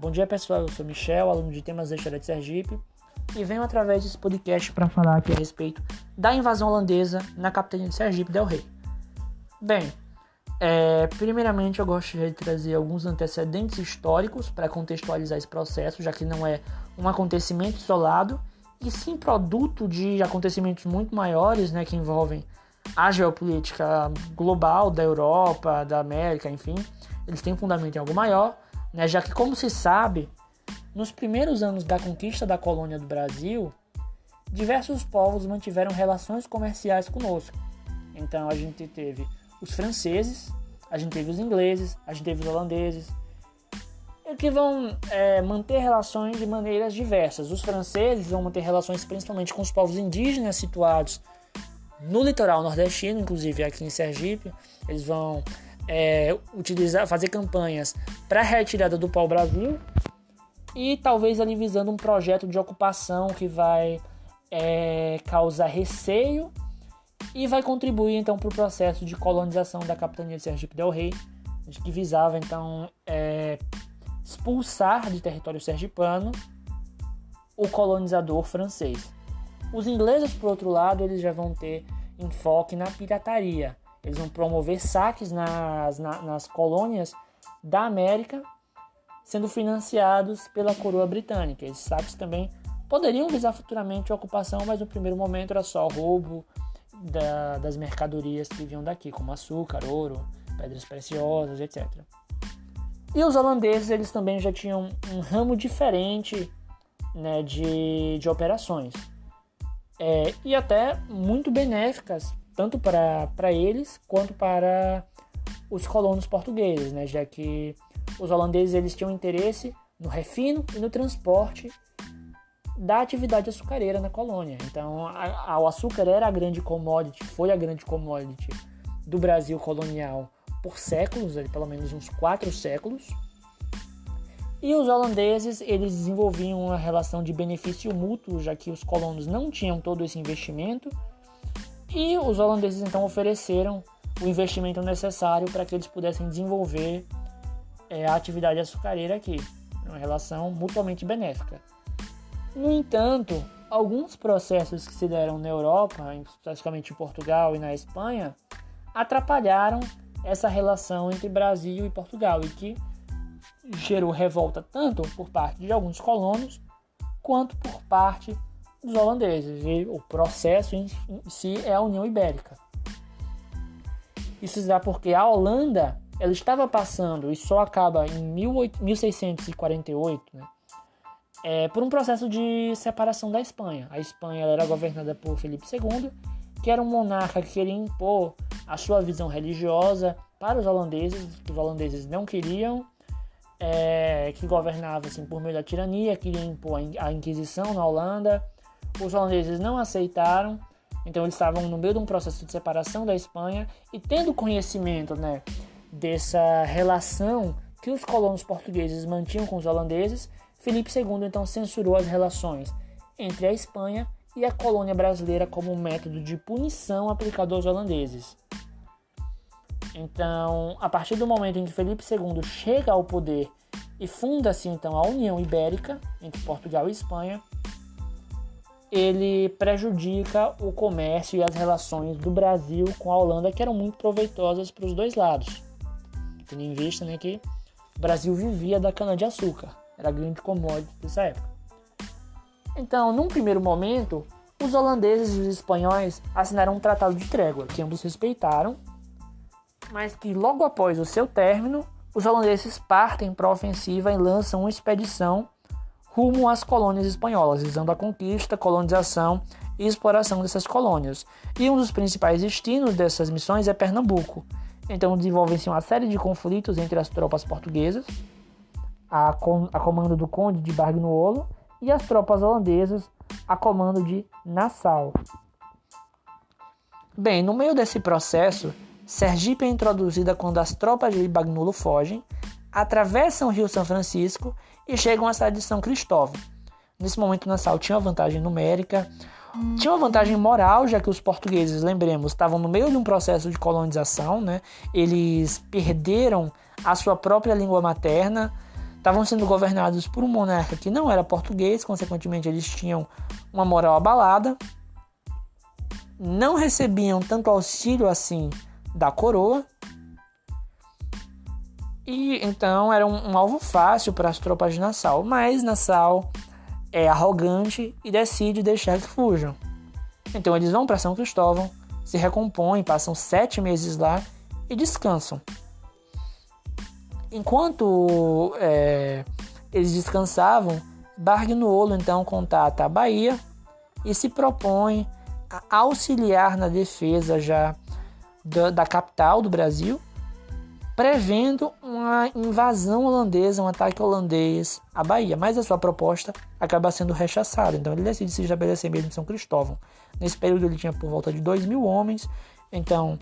Bom dia pessoal, eu sou Michel, aluno de temas da história de Sergipe, e venho através desse podcast para falar aqui a respeito da invasão holandesa na capitania de Sergipe del Rei. Bem, é, primeiramente eu gostaria de trazer alguns antecedentes históricos para contextualizar esse processo, já que não é um acontecimento isolado, e sim produto de acontecimentos muito maiores, né, que envolvem a geopolítica global da Europa, da América, enfim, eles têm fundamento em algo maior, né, já que, como se sabe, nos primeiros anos da conquista da colônia do Brasil, diversos povos mantiveram relações comerciais conosco. Então a gente teve os franceses, a gente teve os ingleses, a gente teve os holandeses, que vão é, manter relações de maneiras diversas. Os franceses vão manter relações principalmente com os povos indígenas situados no litoral nordestino, inclusive aqui em Sergipe. Eles vão é, utilizar, fazer campanhas para a retirada do pau-brasil e talvez ali visando um projeto de ocupação que vai é, causar receio e vai contribuir então para o processo de colonização da capitania de Sergipe del Rei, que visava então é, expulsar de território sergipano o colonizador francês. Os ingleses, por outro lado, eles já vão ter enfoque na pirataria. Eles vão promover saques nas, na, nas colônias da América, sendo financiados pela coroa britânica. Esses saques também poderiam visar futuramente a ocupação, mas no primeiro momento era só roubo da, das mercadorias que vinham daqui, como açúcar, ouro, pedras preciosas, etc. E os holandeses eles também já tinham um ramo diferente né, de, de operações é, e até muito benéficas, tanto para, eles quanto para os colonos portugueses, né? já que os holandeses eles tinham interesse no refino e no transporte da atividade açucareira na colônia. Então, a, a, o açúcar era a grande commodity, foi a grande commodity do Brasil colonial por séculos, pelo menos uns quatro séculos. E os holandeses, eles desenvolviam uma relação de benefício mútuo, já que os colonos não tinham todo esse investimento, e os holandeses então ofereceram o investimento necessário para que eles pudessem desenvolver é, a atividade açucareira aqui, uma relação mutuamente benéfica. No entanto, alguns processos que se deram na Europa, especificamente em Portugal e na Espanha, atrapalharam essa relação entre Brasil e Portugal e que gerou revolta tanto por parte de alguns colonos quanto por parte dos holandeses. E o processo em si é a União Ibérica. Isso dá porque a Holanda ela estava passando, e só acaba em 1648, né, é, por um processo de separação da Espanha. A Espanha era governada por Felipe II, que era um monarca que queria impor a sua visão religiosa para os holandeses, que os holandeses não queriam, é, que governava assim, por meio da tirania, queria impor a Inquisição na Holanda. Os holandeses não aceitaram, então eles estavam no meio de um processo de separação da Espanha e tendo conhecimento né, dessa relação que os colonos portugueses mantinham com os holandeses, Felipe II então censurou as relações entre a Espanha e a colônia brasileira como um método de punição aplicado aos holandeses. Então, a partir do momento em que Felipe II chega ao poder e funda-se então a União Ibérica entre Portugal e Espanha, ele prejudica o comércio e as relações do Brasil com a Holanda, que eram muito proveitosas para os dois lados. Tendo em vista né, que o Brasil vivia da cana-de-açúcar, era a grande commodity dessa época. Então, num primeiro momento, os holandeses e os espanhóis assinaram um tratado de trégua, que ambos respeitaram mas que logo após o seu término, os holandeses partem para a ofensiva e lançam uma expedição rumo às colônias espanholas, visando a conquista, colonização e exploração dessas colônias. E um dos principais destinos dessas missões é Pernambuco. Então desenvolvem-se uma série de conflitos entre as tropas portuguesas, a, com, a comando do Conde de Bargnuolo, e as tropas holandesas, a comando de Nassau. Bem, no meio desse processo, Sergipe é introduzida quando as tropas de Bagnulo fogem, atravessam o rio São Francisco e chegam à cidade de São Cristóvão. Nesse momento, Nassau tinha uma vantagem numérica, tinha uma vantagem moral, já que os portugueses, lembremos, estavam no meio de um processo de colonização, né? Eles perderam a sua própria língua materna, estavam sendo governados por um monarca que não era português, consequentemente eles tinham uma moral abalada, não recebiam tanto auxílio assim da coroa, e então era um, um alvo fácil para as tropas de Nassau, mas Nassau é arrogante e decide deixar que fujam. Então eles vão para São Cristóvão, se recompõem, passam sete meses lá e descansam. Enquanto é, eles descansavam, Barguinuolo então contata a Bahia e se propõe a auxiliar na defesa já da, da capital do Brasil, prevendo uma invasão holandesa, um ataque holandês à Bahia. Mas a sua proposta acaba sendo rechaçada, então ele decide se estabelecer mesmo em São Cristóvão. Nesse período ele tinha por volta de 2 mil homens, então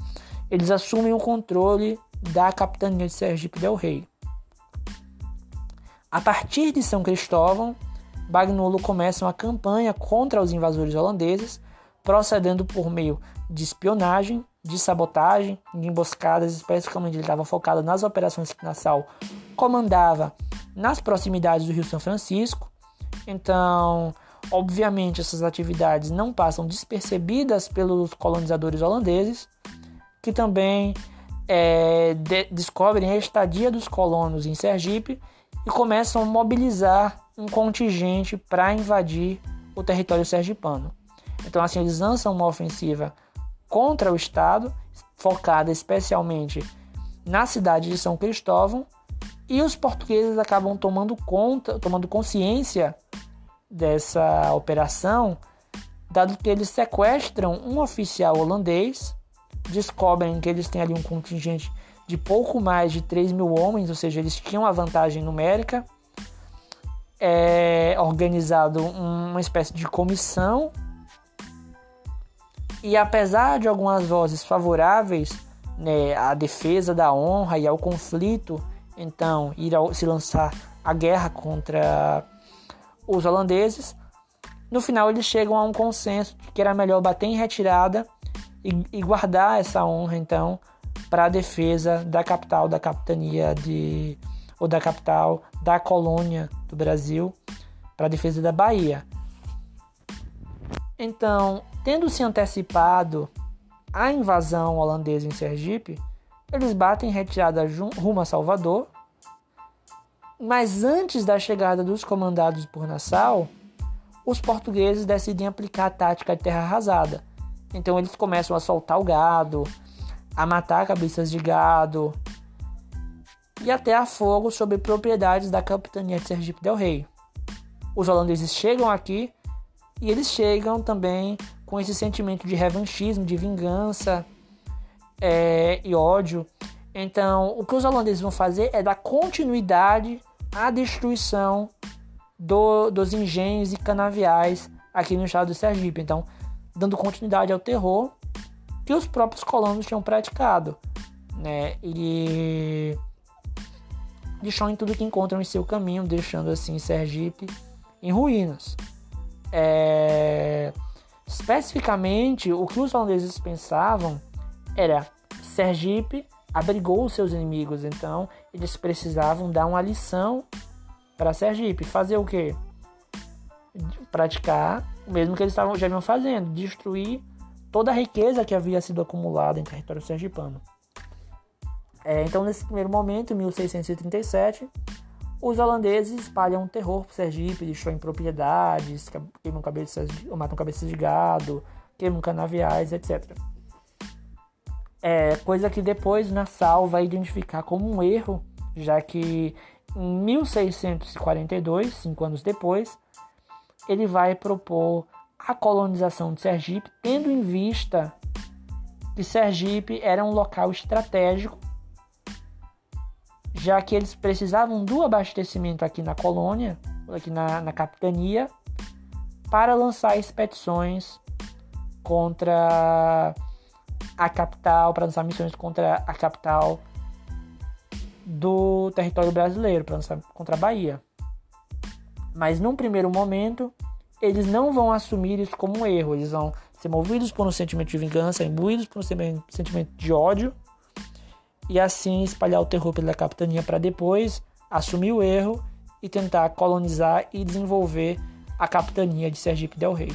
eles assumem o controle da capitania de Sergipe del Rei. A partir de São Cristóvão, Bagnolo começa uma campanha contra os invasores holandeses, procedendo por meio de espionagem, de sabotagem, de emboscadas, especificamente ele estava focado nas operações que Nassau comandava nas proximidades do Rio São Francisco. Então, obviamente, essas atividades não passam despercebidas pelos colonizadores holandeses, que também é, de descobrem a estadia dos colonos em Sergipe e começam a mobilizar um contingente para invadir o território sergipano. Então, assim, eles lançam uma ofensiva contra o Estado, focada especialmente na cidade de São Cristóvão, e os portugueses acabam tomando conta, tomando consciência dessa operação, dado que eles sequestram um oficial holandês descobrem que eles têm ali um contingente de pouco mais de 3 mil homens, ou seja, eles tinham uma vantagem numérica. É organizado uma espécie de comissão. E apesar de algumas vozes favoráveis né, à defesa da honra e ao conflito, então ir ao, se lançar a guerra contra os holandeses, no final eles chegam a um consenso de que era melhor bater em retirada e, e guardar essa honra então para a defesa da capital, da capitania de ou da capital da colônia do Brasil, para a defesa da Bahia. Então, tendo se antecipado a invasão holandesa em Sergipe, eles batem retirada rumo a Salvador. Mas antes da chegada dos comandados por Nassau, os portugueses decidem aplicar a tática de terra arrasada, então eles começam a soltar o gado, a matar cabeças de gado e até a fogo sobre propriedades da capitania de Sergipe del Rei. Os holandeses chegam aqui e eles chegam também com esse sentimento de revanchismo, de vingança é, e ódio. Então, o que os holandeses vão fazer é dar continuidade à destruição do, dos engenhos e canaviais aqui no estado do Sergipe. Então, dando continuidade ao terror que os próprios colonos tinham praticado. Né? E destroem tudo que encontram em seu caminho, deixando assim Sergipe em ruínas. É... Especificamente, o que os holandeses pensavam era Sergipe abrigou os seus inimigos, então eles precisavam dar uma lição para Sergipe. Fazer o quê? Praticar o mesmo que eles estavam, já vinham fazendo, destruir toda a riqueza que havia sido acumulada em território sergipano. É, então, nesse primeiro momento, em 1637, os holandeses espalham terror por Sergipe, destroem propriedades, queimam cabeças, matam cabeças de gado, queimam canaviais, etc. É, coisa que depois Nassau vai identificar como um erro, já que em 1642, cinco anos depois, ele vai propor a colonização de Sergipe, tendo em vista que Sergipe era um local estratégico, já que eles precisavam do abastecimento aqui na colônia, aqui na, na capitania, para lançar expedições contra a capital, para lançar missões contra a capital do território brasileiro, para lançar contra a Bahia. Mas num primeiro momento, eles não vão assumir isso como um erro, eles vão ser movidos por um sentimento de vingança, imbuídos por um sentimento de ódio, e assim espalhar o terror pela capitania para depois assumir o erro e tentar colonizar e desenvolver a capitania de Sergipe Del Rey.